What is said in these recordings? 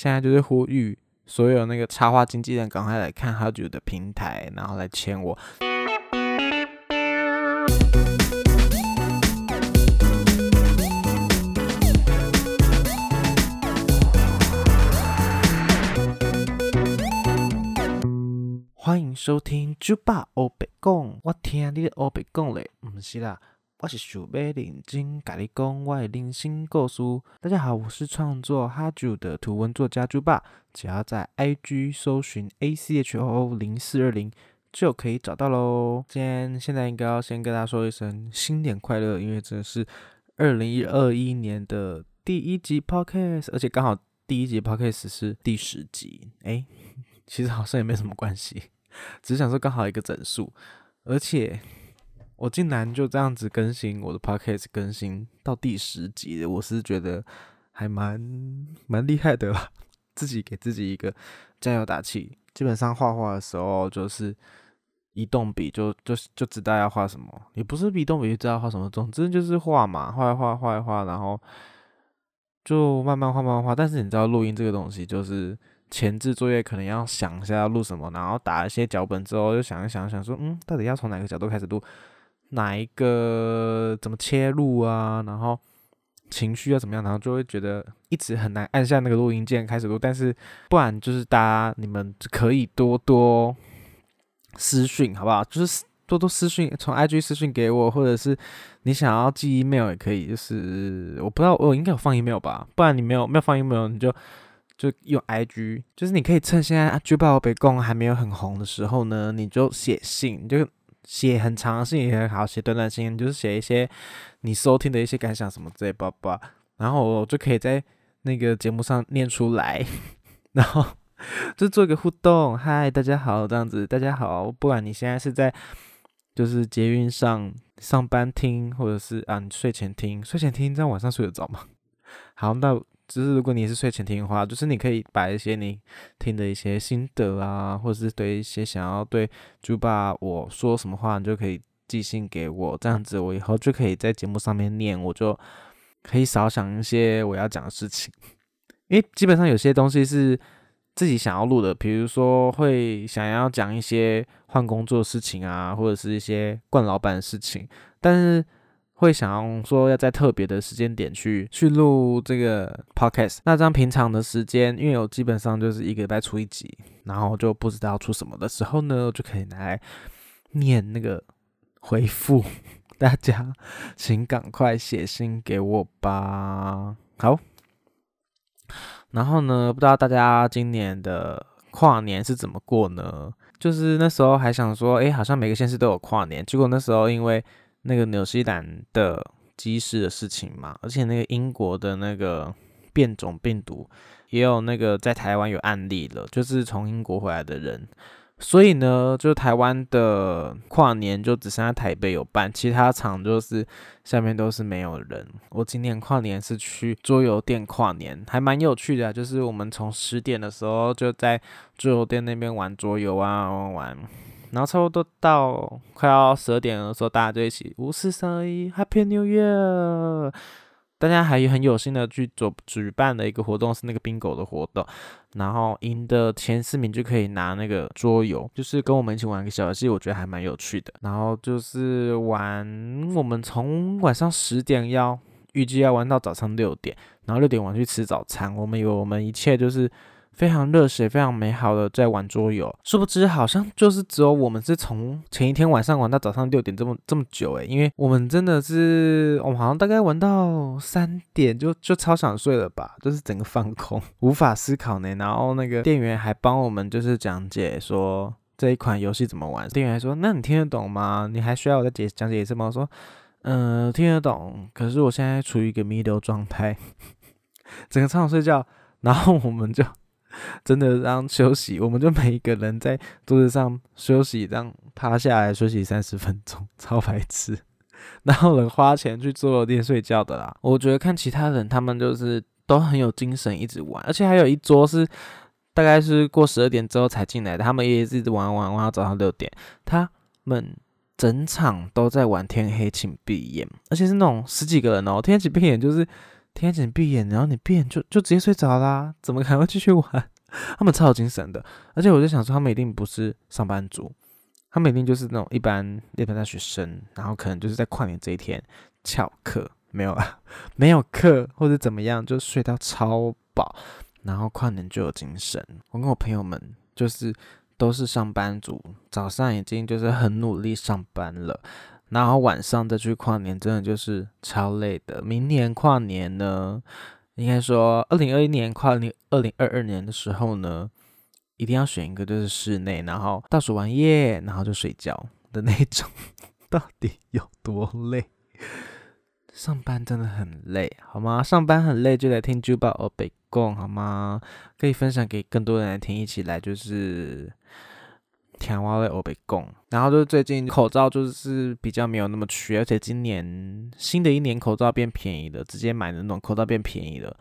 现在就是呼吁所有那个插画经纪人赶快来看好久的平台，然后来签我。欢迎收听猪爸欧北讲，我听你的欧北讲嘞，毋是啦，我是想要认真甲你讲我的人生故事。大家好，我是创作哈九的图文作家猪爸，只要在 IG 搜寻 A C H O O 零四二零就可以找到喽。今天现在应该要先跟大家说一声新年快乐，因为这是二零二一年的第一集 Podcast，而且刚好第一集 Podcast 是第十集，诶，其实好像也没什么关系。只是想说刚好一个整数，而且我竟然就这样子更新我的 podcast 更新到第十集我是觉得还蛮蛮厉害的啦，自己给自己一个加油打气。基本上画画的时候就是移动笔就就就知道要画什么，也不是移动笔就知道画什么，总之就是画嘛，画一画画一画，然后就慢慢画慢慢画。但是你知道录音这个东西就是。前置作业可能要想一下要录什么，然后打一些脚本之后，又想一想，想说，嗯，到底要从哪个角度开始录，哪一个怎么切入啊？然后情绪要怎么样？然后就会觉得一直很难按下那个录音键开始录。但是不然就是大家你们可以多多私讯，好不好？就是多多私讯，从 IG 私讯给我，或者是你想要寄 email 也可以。就是我不知道我应该有放 email 吧？不然你没有没有放 email，你就。就用 I G，就是你可以趁现在《巨爆北宫》还没有很红的时候呢，你就写信，就写很长的信也很好，写短短信，就是写一些你收听的一些感想什么之类，叭叭，然后我就可以在那个节目上念出来，然后就做一个互动，嗨，大家好，这样子，大家好，不管你现在是在就是捷运上上班听，或者是啊你睡前听，睡前听，这样晚上睡得着吗？好，那。只是如果你是睡前听的话，就是你可以把一些你听的一些心得啊，或者是对一些想要对猪爸我说什么话，你就可以寄信给我，这样子我以后就可以在节目上面念，我就可以少想一些我要讲的事情。因为基本上有些东西是自己想要录的，比如说会想要讲一些换工作事情啊，或者是一些惯老板的事情，但是。会想要说要在特别的时间点去去录这个 podcast，那这样平常的时间，因为我基本上就是一个礼拜出一集，然后就不知道出什么的时候呢，就可以拿来念那个回复 大家，请赶快写信给我吧。好，然后呢，不知道大家今年的跨年是怎么过呢？就是那时候还想说，哎，好像每个县市都有跨年，结果那时候因为那个纽西兰的机师的事情嘛，而且那个英国的那个变种病毒也有那个在台湾有案例了，就是从英国回来的人，所以呢，就台湾的跨年就只剩下台北有办，其他场就是下面都是没有人。我今年跨年是去桌游店跨年，还蛮有趣的，就是我们从十点的时候就在桌游店那边玩桌游啊，玩玩。然后差不多到快要十二点的时候，大家就一起五四三二一，Happy New Year！大家还很有心的去做举办的一个活动是那个 bingo 的活动，然后赢的前四名就可以拿那个桌游，就是跟我们一起玩一个小游戏，我觉得还蛮有趣的。然后就是玩，我们从晚上十点要预计要玩到早上六点，然后六点玩去吃早餐。我们以为我们一切就是。非常热血、非常美好的在玩桌游，殊不知好像就是只有我们是从前一天晚上玩到早上六点这么这么久诶，因为我们真的是我们好像大概玩到三点就就超想睡了吧，就是整个放空，无法思考呢。然后那个店员还帮我们就是讲解说这一款游戏怎么玩，店员还说那你听得懂吗？你还需要我再解讲解一次吗？我说嗯听得懂，可是我现在处于一个弥留状态，整个超想睡觉，然后我们就。真的让休息，我们就每一个人在桌子上休息，这样趴下来休息三十分钟，超白痴。然后人花钱去桌游店睡觉的啦。我觉得看其他人，他们就是都很有精神，一直玩，而且还有一桌是大概是过十二点之后才进来的，他们也一直玩玩玩到早上六点。他们整场都在玩天黑请闭眼，而且是那种十几个人哦，天黑请闭眼就是。天紧闭眼，然后你闭眼就就直接睡着啦，怎么还会继续玩？他们超有精神的，而且我就想说，他们一定不是上班族，他们一定就是那种一般一般大学生，然后可能就是在跨年这一天翘课，没有啊，没有课或者怎么样，就睡到超饱，然后跨年就有精神。我跟我朋友们就是都是上班族，早上已经就是很努力上班了，然后晚上再去跨年，真的就是超累的。明年跨年呢？应该说，二零二一年跨年，二零二二年的时候呢，一定要选一个就是室内，然后倒数完夜，然后就睡觉的那种。到底有多累？上班真的很累，好吗？上班很累就来听《珠宝欧北贡》，好吗？可以分享给更多人来听，一起来就是。天花的欧被供，然后就是最近口罩就是比较没有那么缺，而且今年新的一年口罩变便宜了，直接买的那种口罩变便宜了。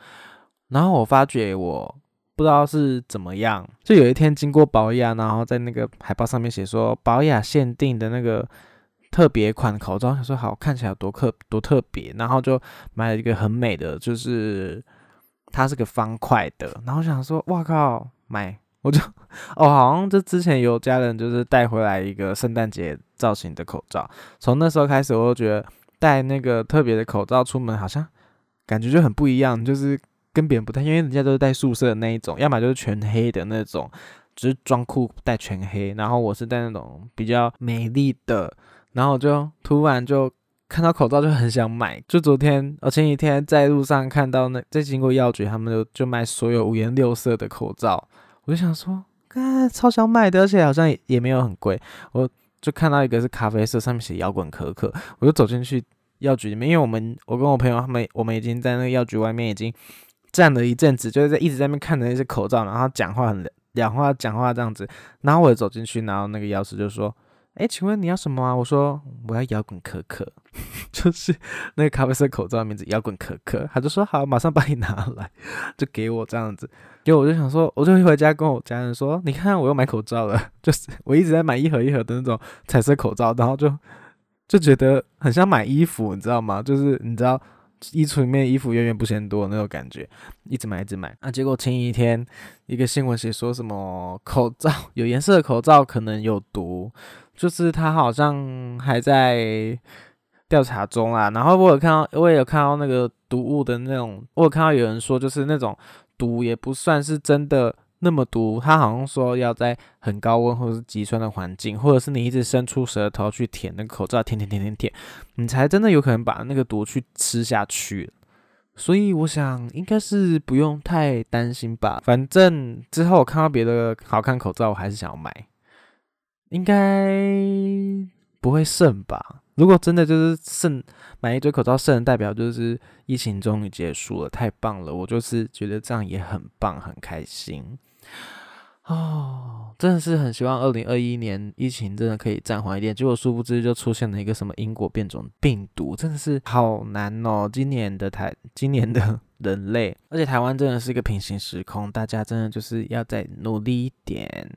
然后我发觉我不知道是怎么样，就有一天经过保雅，然后在那个海报上面写说保雅限定的那个特别款口罩，他说好看起来多特多特别，然后就买了一个很美的，就是它是个方块的，然后想说哇靠买。我就哦，好像就之前有家人就是带回来一个圣诞节造型的口罩，从那时候开始，我就觉得戴那个特别的口罩出门，好像感觉就很不一样，就是跟别人不太，因为人家都是戴素色的那一种，要么就是全黑的那种，只是装酷戴全黑，然后我是戴那种比较美丽的，然后就突然就看到口罩就很想买，就昨天我前几天在路上看到那在经过药局，他们就就卖所有五颜六色的口罩。我就想说，看超想买的，而且好像也没有很贵。我就看到一个是咖啡色，上面写摇滚可可，我就走进去药局里面，因为我们我跟我朋友他们，我们已经在那个药局外面已经站了一阵子，就是在一直在那边看着那些口罩，然后讲话很讲话讲话这样子。然后我走进去，然后那个药师就说。哎，请问你要什么啊？我说我要摇滚可可，就是那个咖啡色口罩的名字，摇滚可可。他就说好，马上帮你拿来，就给我这样子。结果我就想说，我就回家跟我家人说，你看我又买口罩了，就是我一直在买一盒一盒的那种彩色口罩，然后就就觉得很像买衣服，你知道吗？就是你知道衣橱里面衣服源源不嫌多那种感觉，一直买一直买。那结果前一天一个新闻写说什么口罩有颜色的口罩可能有毒。就是他好像还在调查中啊，然后我有看到，我也有看到那个毒物的那种，我有看到有人说，就是那种毒也不算是真的那么毒，他好像说要在很高温或者是极酸的环境，或者是你一直伸出舌头去舔那个口罩，舔舔舔舔舔，你才真的有可能把那个毒去吃下去。所以我想应该是不用太担心吧，反正之后我看到别的好看口罩，我还是想要买。应该不会剩吧？如果真的就是剩买一堆口罩剩，代表就是疫情终于结束了，太棒了！我就是觉得这样也很棒，很开心。哦，真的是很希望二零二一年疫情真的可以暂缓一点。结果殊不知就出现了一个什么英国变种病毒，真的是好难哦。今年的台，今年的人类，而且台湾真的是一个平行时空，大家真的就是要再努力一点。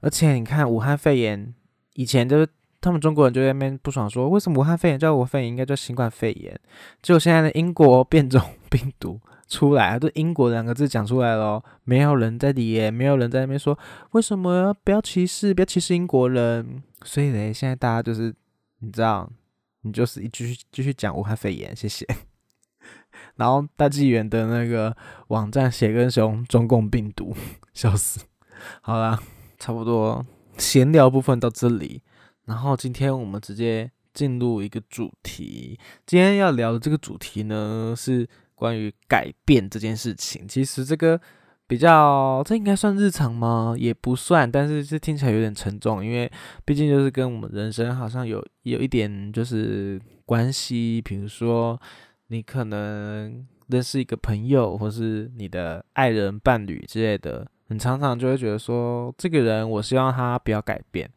而且你看武汉肺炎，以前就是他们中国人就在那边不爽说，为什么武汉肺炎叫武汉肺炎，应该叫新冠肺炎？结果现在的英国变种病毒。出来，就英国两个字讲出来了，没有人在理，没有人在那边说为什么不要歧视，不要歧视英国人。所以呢，现在大家就是你知道，你就是继续继续讲武汉肺炎，谢谢。然后大纪元的那个网站写跟熊中共病毒，笑死。好啦，差不多闲聊部分到这里，然后今天我们直接进入一个主题。今天要聊的这个主题呢是。关于改变这件事情，其实这个比较，这应该算日常吗？也不算，但是这听起来有点沉重，因为毕竟就是跟我们人生好像有有一点就是关系。比如说，你可能认识一个朋友，或是你的爱人、伴侣之类的，你常常就会觉得说，这个人我希望他不要改变，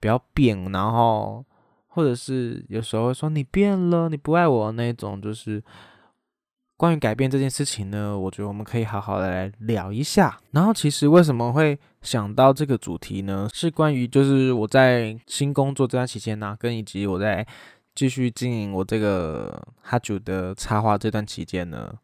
不要变，然后或者是有时候会说你变了，你不爱我那种，就是。关于改变这件事情呢，我觉得我们可以好好的来聊一下。然后，其实为什么会想到这个主题呢？是关于就是我在新工作这段期间呢，跟以及我在继续经营我这个哈九的插画这段期间呢，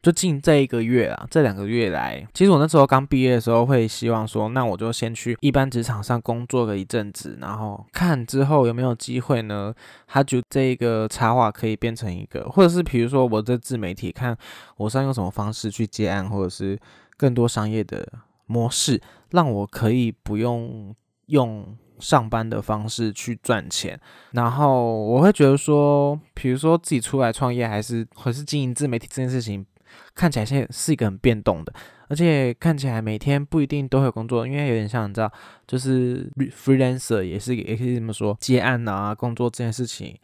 就近这一个月啊，这两个月来，其实我那时候刚毕业的时候，会希望说，那我就先去一般职场上工作个一阵子，然后看之后有没有机会呢？他就这一个插画可以变成一个，或者是比如说我这自媒体，看我是用什么方式去接案，或者是更多商业的模式，让我可以不用用上班的方式去赚钱。然后我会觉得说，比如说自己出来创业，还是还是经营自媒体这件事情。看起来现在是一个很变动的，而且看起来每天不一定都会有工作，因为有点像你知道，就是 freelancer 也是也可以这么说，接案啊工作这件事情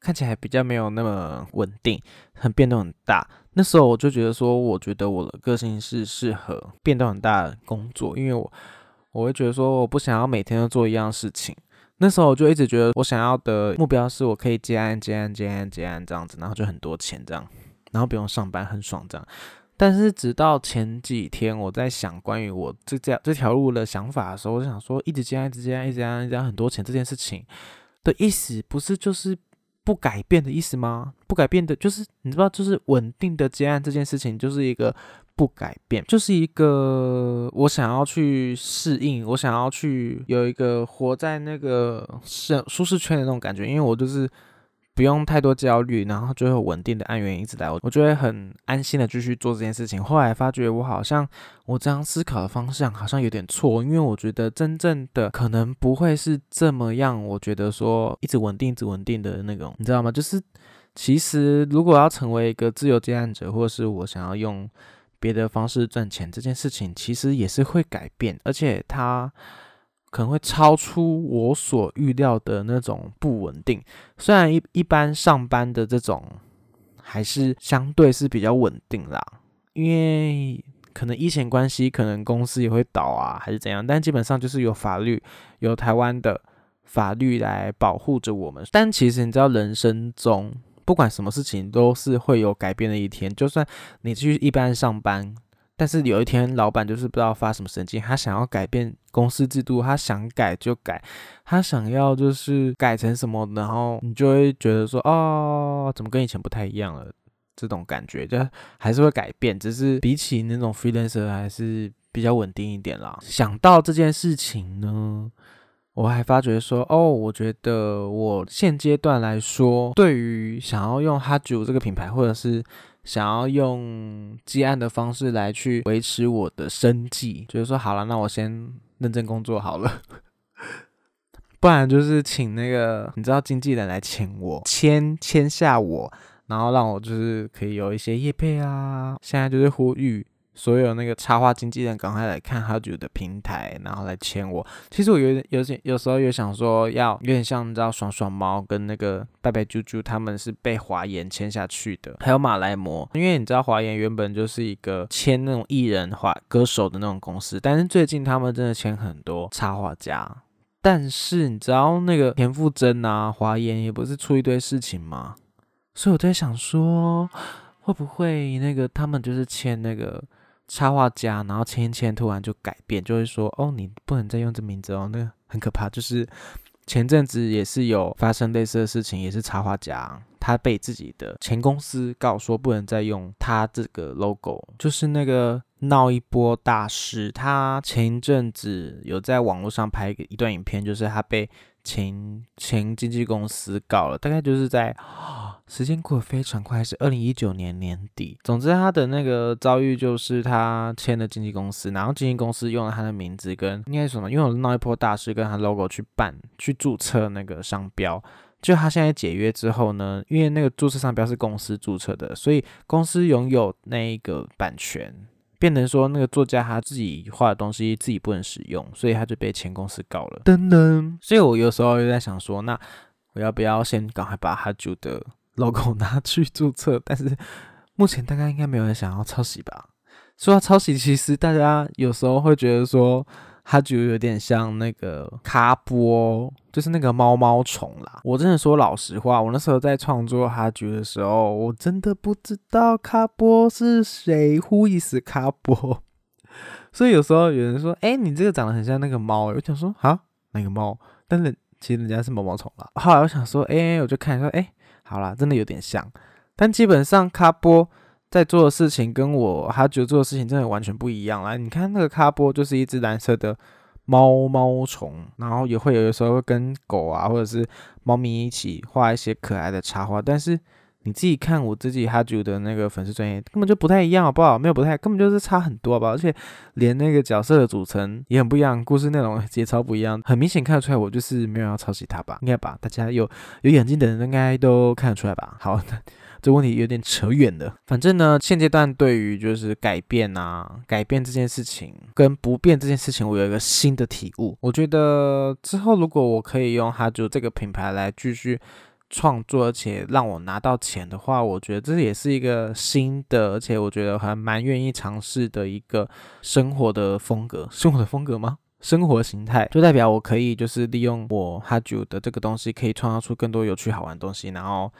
看起来比较没有那么稳定，很变动很大。那时候我就觉得说，我觉得我的个性是适合变动很大的工作，因为我我会觉得说，我不想要每天都做一样事情。那时候我就一直觉得，我想要的目标是我可以接案接案接案接案这样子，然后就很多钱这样。然后不用上班，很爽这样。但是直到前几天，我在想关于我这这这条路的想法的时候，我想说，一直接案，一直接，一直接，一直接很多钱这件事情的意思，不是就是不改变的意思吗？不改变的，就是你知道，就是稳定的接案这件事情，就是一个不改变，就是一个我想要去适应，我想要去有一个活在那个是舒适圈的那种感觉，因为我就是。不用太多焦虑，然后就会稳定的按源一直来，我就会很安心的继续做这件事情。后来发觉我好像我这样思考的方向好像有点错，因为我觉得真正的可能不会是这么样。我觉得说一直稳定、一直稳定的那种，你知道吗？就是其实如果要成为一个自由接案者，或者是我想要用别的方式赚钱，这件事情其实也是会改变，而且它。可能会超出我所预料的那种不稳定。虽然一一般上班的这种还是相对是比较稳定啦，因为可能疫情关系，可能公司也会倒啊，还是怎样。但基本上就是有法律，有台湾的法律来保护着我们。但其实你知道，人生中不管什么事情都是会有改变的一天。就算你去一般上班。但是有一天，老板就是不知道发什么神经，他想要改变公司制度，他想改就改，他想要就是改成什么，然后你就会觉得说，哦，怎么跟以前不太一样了？这种感觉就还是会改变，只是比起那种 freelancer 还是比较稳定一点啦。想到这件事情呢，我还发觉说，哦，我觉得我现阶段来说，对于想要用哈九这个品牌，或者是想要用接案的方式来去维持我的生计，就是说好了，那我先认真工作好了，不然就是请那个你知道经纪人来请我，签签下我，然后让我就是可以有一些业配啊。现在就是呼吁。所有那个插画经纪人赶快来看哈九的平台，然后来签我。其实我有点有点有时候也想说，要有点像你知道爽爽猫跟那个拜拜猪猪，他们是被华研签下去的，还有马来模。因为你知道华研原本就是一个签那种艺人、华歌手的那种公司，但是最近他们真的签很多插画家。但是你知道那个田馥甄啊，华研也不是出一堆事情吗？所以我在想说，会不会那个他们就是签那个。插画家，然后签一签，突然就改变，就会说哦，你不能再用这名字哦，那个很可怕。就是前阵子也是有发生类似的事情，也是插画家，他被自己的前公司告说不能再用他这个 logo，就是那个闹一波大师。他前阵子有在网络上拍一段影片，就是他被前前经纪公司告了，大概就是在。时间过得非常快，是二零一九年年底。总之，他的那个遭遇就是他签了经纪公司，然后经纪公司用了他的名字跟应该什么，用了那一波大师跟他 logo 去办去注册那个商标。就他现在解约之后呢，因为那个注册商标是公司注册的，所以公司拥有那一个版权，变成说那个作家他自己画的东西自己不能使用，所以他就被前公司告了。噔噔，所以我有时候又在想说，那我要不要先赶快把他就的。Logo 拿去注册，但是目前大概应该没有人想要抄袭吧。说到抄袭，其实大家有时候会觉得说，它就有点像那个卡波，就是那个猫猫虫啦。我真的说老实话，我那时候在创作哈局的时候，我真的不知道卡波是谁，Who is 卡波？所以有时候有人说，哎，你这个长得很像那个猫，我想说，啊，那个猫？但是其实人家是毛毛虫啦。后来我想说，哎，我就看说，哎。好啦，真的有点像，但基本上卡波在做的事情跟我他觉做的事情真的完全不一样啦。你看那个卡波就是一只蓝色的猫猫虫，然后也会有的时候会跟狗啊或者是猫咪一起画一些可爱的插画，但是。你自己看我自己哈九的那个粉丝专业根本就不太一样，好不好？没有不太，根本就是差很多，好不好？而且连那个角色的组成也很不一样，故事内容也超不一样，很明显看得出来，我就是没有要抄袭他吧？应该吧？大家有有眼睛的人应该都看得出来吧？好，这问题有点扯远了。反正呢，现阶段对于就是改变啊，改变这件事情跟不变这件事情，我有一个新的体悟。我觉得之后如果我可以用哈九这个品牌来继续。创作，而且让我拿到钱的话，我觉得这也是一个新的，而且我觉得还蛮愿意尝试的一个生活的风格。生活的风格吗？生活形态，就代表我可以就是利用我哈九的这个东西，可以创造出更多有趣好玩的东西，然后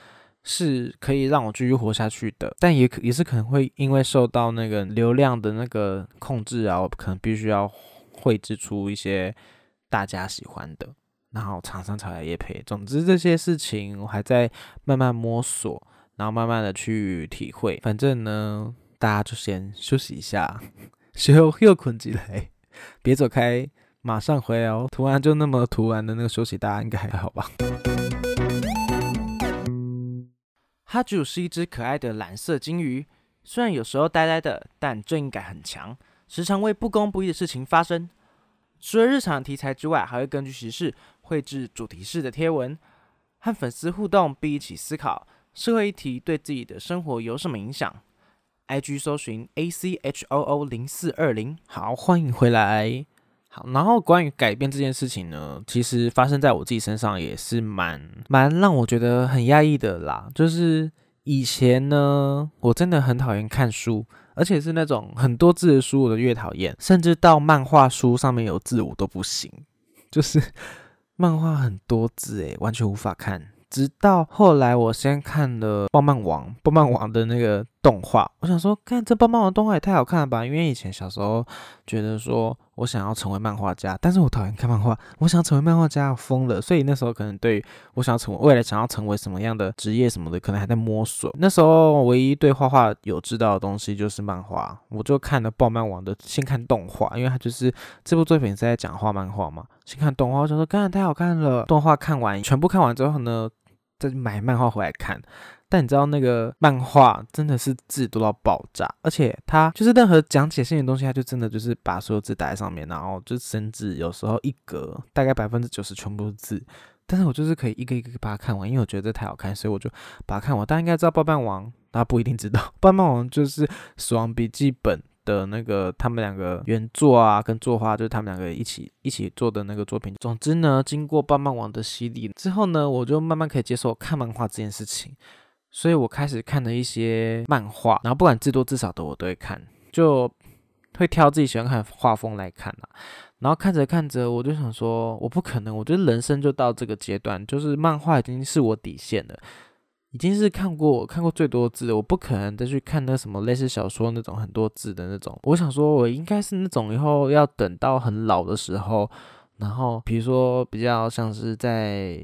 是可以让我继续活下去的。但也可也是可能会因为受到那个流量的那个控制啊，我可能必须要绘制出一些大家喜欢的。然后厂商才来也赔，总之这些事情我还在慢慢摸索，然后慢慢的去体会。反正呢，大家就先休息一下，随后又困起来，别走开，马上回来哦。涂完就那么涂完的那个休息，大家应该还好吧？哈主是一只可爱的蓝色金鱼，虽然有时候呆呆的，但正义感很强，时常为不公不义的事情发生。除了日常题材之外，还会根据时事。绘制主题式的贴文，和粉丝互动，并一起思考社会议题对自己的生活有什么影响。IG 搜寻 A C H O O 零四二零，好，欢迎回来。好，然后关于改变这件事情呢，其实发生在我自己身上也是蛮蛮让我觉得很压抑的啦。就是以前呢，我真的很讨厌看书，而且是那种很多字的书，我都越讨厌，甚至到漫画书上面有字我都不行，就是。漫画很多字诶，完全无法看。直到后来，我先看了《棒棒王》，《棒棒王》的那个动画，我想说，看这《爆漫王》动画也太好看了吧！因为以前小时候觉得说我想要成为漫画家，但是我讨厌看漫画，我想成为漫画家疯了。所以那时候可能对我想要成为未来想要成为什么样的职业什么的，可能还在摸索。那时候唯一对画画有知道的东西就是漫画，我就看了《爆漫王》的，先看动画，因为它就是这部作品是在讲画漫画嘛。先看动画，我想说，看太好看了。动画看完，全部看完之后呢？再买漫画回来看，但你知道那个漫画真的是字多到爆炸，而且它就是任何讲解性的东西，它就真的就是把所有字打在上面，然后就甚至有时候一格大概百分之九十全部是字，但是我就是可以一个一个把它看完，因为我觉得这太好看，所以我就把它看完。大家应该知道《爆漫王》，大家不一定知道，《爆漫王》就是《死亡笔记本》。的那个他们两个原作啊，跟作画就是他们两个一起一起做的那个作品。总之呢，经过棒棒王的洗礼之后呢，我就慢慢可以接受看漫画这件事情，所以我开始看了一些漫画，然后不管字多字少的我都会看，就会挑自己喜欢看的画风来看啊。然后看着看着，我就想说，我不可能，我觉得人生就到这个阶段，就是漫画已经是我底线了。已经是看过看过最多字的，我不可能再去看那什么类似小说那种很多字的那种。我想说，我应该是那种以后要等到很老的时候，然后比如说比较像是在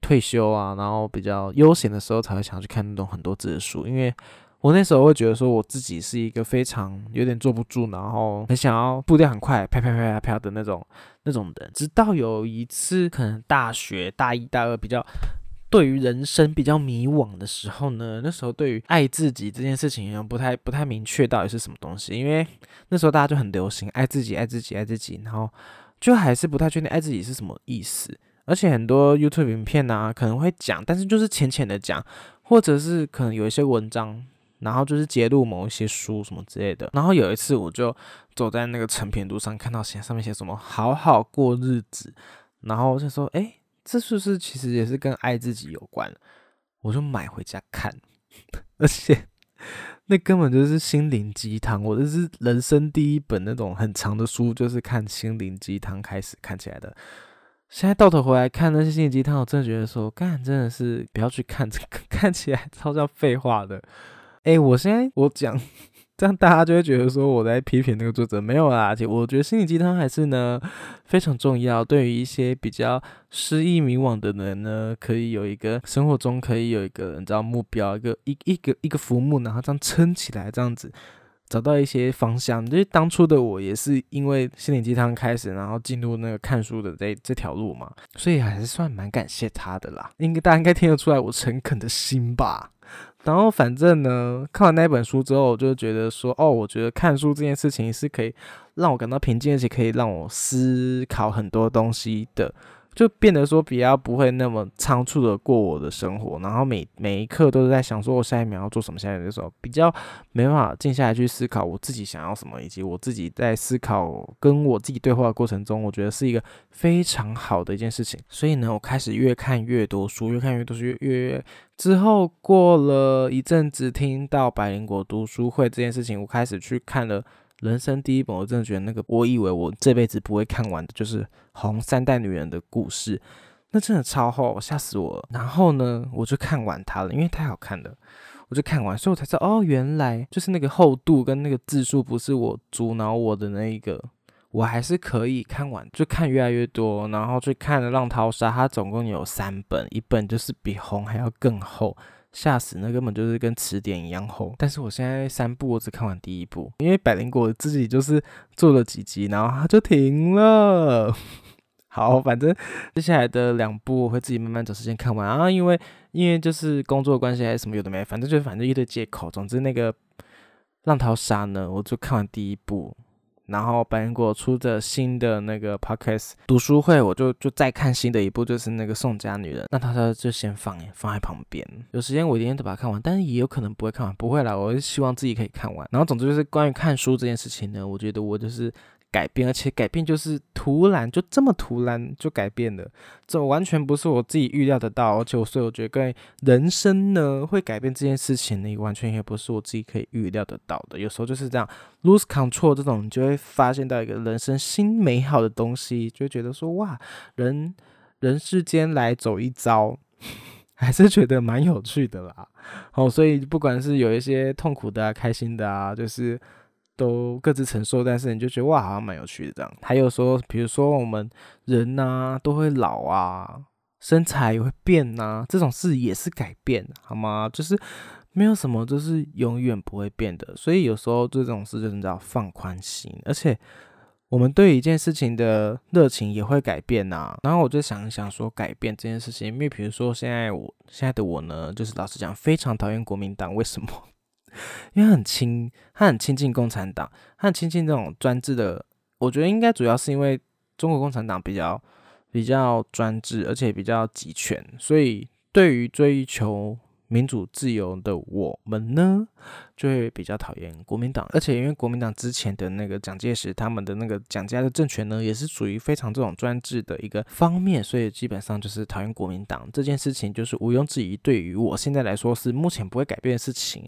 退休啊，然后比较悠闲的时候才会想去看那种很多字的书。因为我那时候会觉得说，我自己是一个非常有点坐不住，然后很想要步调很快，啪啪啪啪啪的那种那种人。直到有一次，可能大学大一大二比较。对于人生比较迷惘的时候呢，那时候对于爱自己这件事情不太不太明确到底是什么东西，因为那时候大家就很流行爱自己爱自己爱自己，然后就还是不太确定爱自己是什么意思，而且很多 YouTube 影片啊可能会讲，但是就是浅浅的讲，或者是可能有一些文章，然后就是揭露某一些书什么之类的。然后有一次我就走在那个成品路上，看到写上面写什么好好过日子，然后我就说哎。这是不是其实也是跟爱自己有关？我就买回家看，而且那根本就是心灵鸡汤。我这是人生第一本那种很长的书，就是看心灵鸡汤开始看起来的。现在到头回来看那些心灵鸡汤，我真的觉得说，干真的是不要去看这个，看起来超像废话的。哎，我现在我讲这样大家就会觉得说我在批评那个作者，没有啦。且我觉得心理鸡汤还是呢非常重要，对于一些比较失意迷惘的人呢，可以有一个生活中可以有一个你知道目标，一个一一个一个浮木，然后这样撑起来，这样子找到一些方向。就是当初的我也是因为心理鸡汤开始，然后进入那个看书的这这条路嘛，所以还是算蛮感谢他的啦。应该大家应该听得出来我诚恳的心吧。然后反正呢，看完那本书之后，我就觉得说，哦，我觉得看书这件事情是可以让我感到平静，而且可以让我思考很多东西的，就变得说比较不会那么仓促的过我的生活，然后每每一刻都是在想说我下一秒要做什么，下一秒的时候比较没办法静下来去思考我自己想要什么，以及我自己在思考跟我自己对话的过程中，我觉得是一个非常好的一件事情。所以呢，我开始越看越多书，越看越多书，越越。之后过了一阵子，听到百灵果读书会这件事情，我开始去看了人生第一本。我真的觉得那个，我以为我这辈子不会看完的，就是《红三代女人的故事》，那真的超厚，吓死我了。然后呢，我就看完它了，因为太好看了，我就看完，所以我才知道，哦，原来就是那个厚度跟那个字数不是我阻挠我的那一个。我还是可以看完，就看越来越多，然后去看《浪淘沙》，它总共有三本，一本就是比《红》还要更厚，吓死，那根本就是跟词典一样厚。但是我现在三部我只看完第一部，因为百灵果自己就是做了几集，然后它就停了。好，反正接下来的两部我会自己慢慢找时间看完啊，因为因为就是工作关系还是什么有的没，反正就反正一堆借口。总之那个《浪淘沙》呢，我就看完第一部。然后百灵果出的新的那个 podcast 读书会，我就就再看新的一部，就是那个宋家女人。那他说就先放放在旁边，有时间我一定得把它看完，但是也有可能不会看完，不会啦，我是希望自己可以看完。然后总之就是关于看书这件事情呢，我觉得我就是。改变，而且改变就是突然，就这么突然就改变了，这完全不是我自己预料得到，而且我所以我觉得人生呢会改变这件事情呢，完全也不是我自己可以预料得到的。有时候就是这样，lose control 这种，你就会发现到一个人生新美好的东西，就觉得说哇，人人世间来走一遭，还是觉得蛮有趣的啦。哦，所以不管是有一些痛苦的啊，开心的啊，就是。都各自承受，但是你就觉得哇，好像蛮有趣的这样。还有说，比如说我们人呐都会老啊，身材也会变呐，这种事也是改变，好吗？就是没有什么就是永远不会变的。所以有时候这种事就是叫放宽心，而且我们对一件事情的热情也会改变呐。然后我就想一想说，改变这件事情，因为比如说现在我现在的我呢，就是老实讲，非常讨厌国民党，为什么？因为很亲，他很亲近共产党，他很亲近这种专制的。我觉得应该主要是因为中国共产党比较比较专制，而且比较集权，所以对于追求民主自由的我们呢，就会比较讨厌国民党。而且因为国民党之前的那个蒋介石他们的那个蒋家的政权呢，也是属于非常这种专制的一个方面，所以基本上就是讨厌国民党这件事情，就是毋庸置疑。对于我现在来说，是目前不会改变的事情。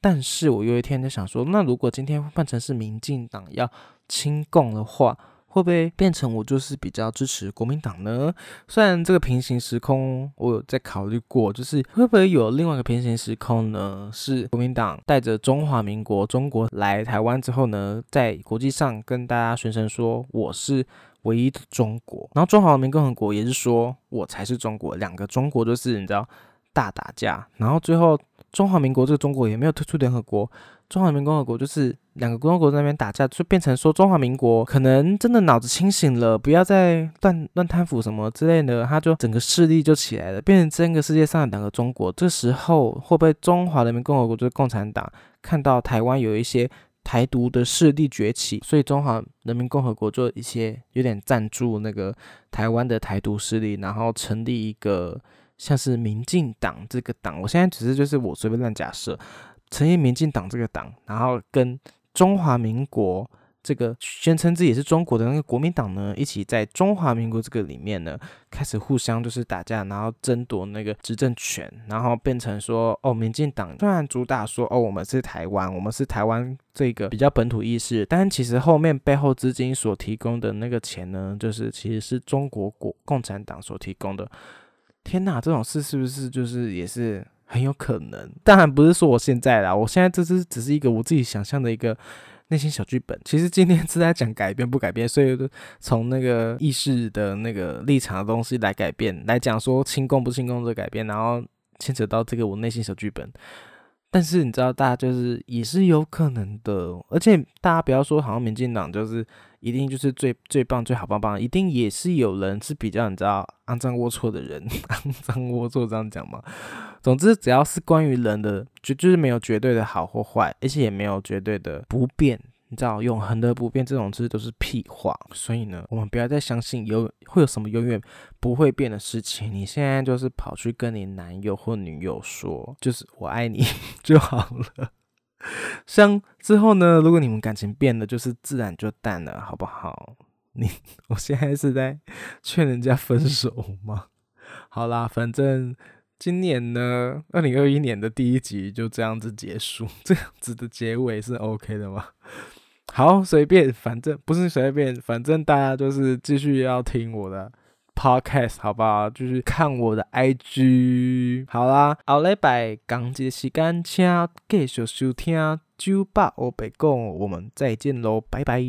但是我有一天就想说，那如果今天换成是民进党要亲共的话，会不会变成我就是比较支持国民党呢？虽然这个平行时空我有在考虑过，就是会不会有另外一个平行时空呢？是国民党带着中华民国中国来台湾之后呢，在国际上跟大家宣称说我是唯一的中国，然后中华人民共和国也是说我才是中国，两个中国就是你知道大打架，然后最后。中华民国这个中国也没有退出联合国，中华人民共和国就是两个共和国在那边打架，就变成说中华民国可能真的脑子清醒了，不要再乱乱贪腐什么之类的，他就整个势力就起来了，变成整个世界上的两个中国。这时候会不会中华人民共和国就是共产党看到台湾有一些台独的势力崛起，所以中华人民共和国做一些有点赞助那个台湾的台独势力，然后成立一个。像是民进党这个党，我现在只是就是我随便乱假设，成立民进党这个党，然后跟中华民国这个宣称自己是中国的那个国民党呢，一起在中华民国这个里面呢，开始互相就是打架，然后争夺那个执政权，然后变成说，哦，民进党虽然主打说，哦，我们是台湾，我们是台湾这个比较本土意识，但其实后面背后资金所提供的那个钱呢，就是其实是中国国共产党所提供的。天呐，这种事是不是就是也是很有可能。当然不是说我现在啦，我现在这只只是一个我自己想象的一个内心小剧本。其实今天 是在讲改变不改变，所以从那个意识的那个立场的东西来改变，来讲说轻功不轻功的改变，然后牵扯到这个我内心小剧本。但是你知道，大家就是也是有可能的，而且大家不要说好像民进党就是一定就是最最棒最好棒棒，一定也是有人是比较你知道肮脏龌龊的人，肮脏龌龊这样讲嘛？总之，只要是关于人的，就就是没有绝对的好或坏，而且也没有绝对的不变。你知道永恒的不变这种字都是屁话，所以呢，我们不要再相信有会有什么永远不会变的事情。你现在就是跑去跟你男友或女友说，就是我爱你 就好了。像之后呢，如果你们感情变了，就是自然就淡了，好不好？你我现在是在劝人家分手吗？好啦，反正今年呢，二零二一年的第一集就这样子结束，这样子的结尾是 OK 的吗？好，随便，反正不是随便，反正大家就是继续要听我的 podcast，好不好？就是看我的 IG。好啦，后礼拜讲节时间，请继续收听九八我白讲，我们再见喽，拜拜。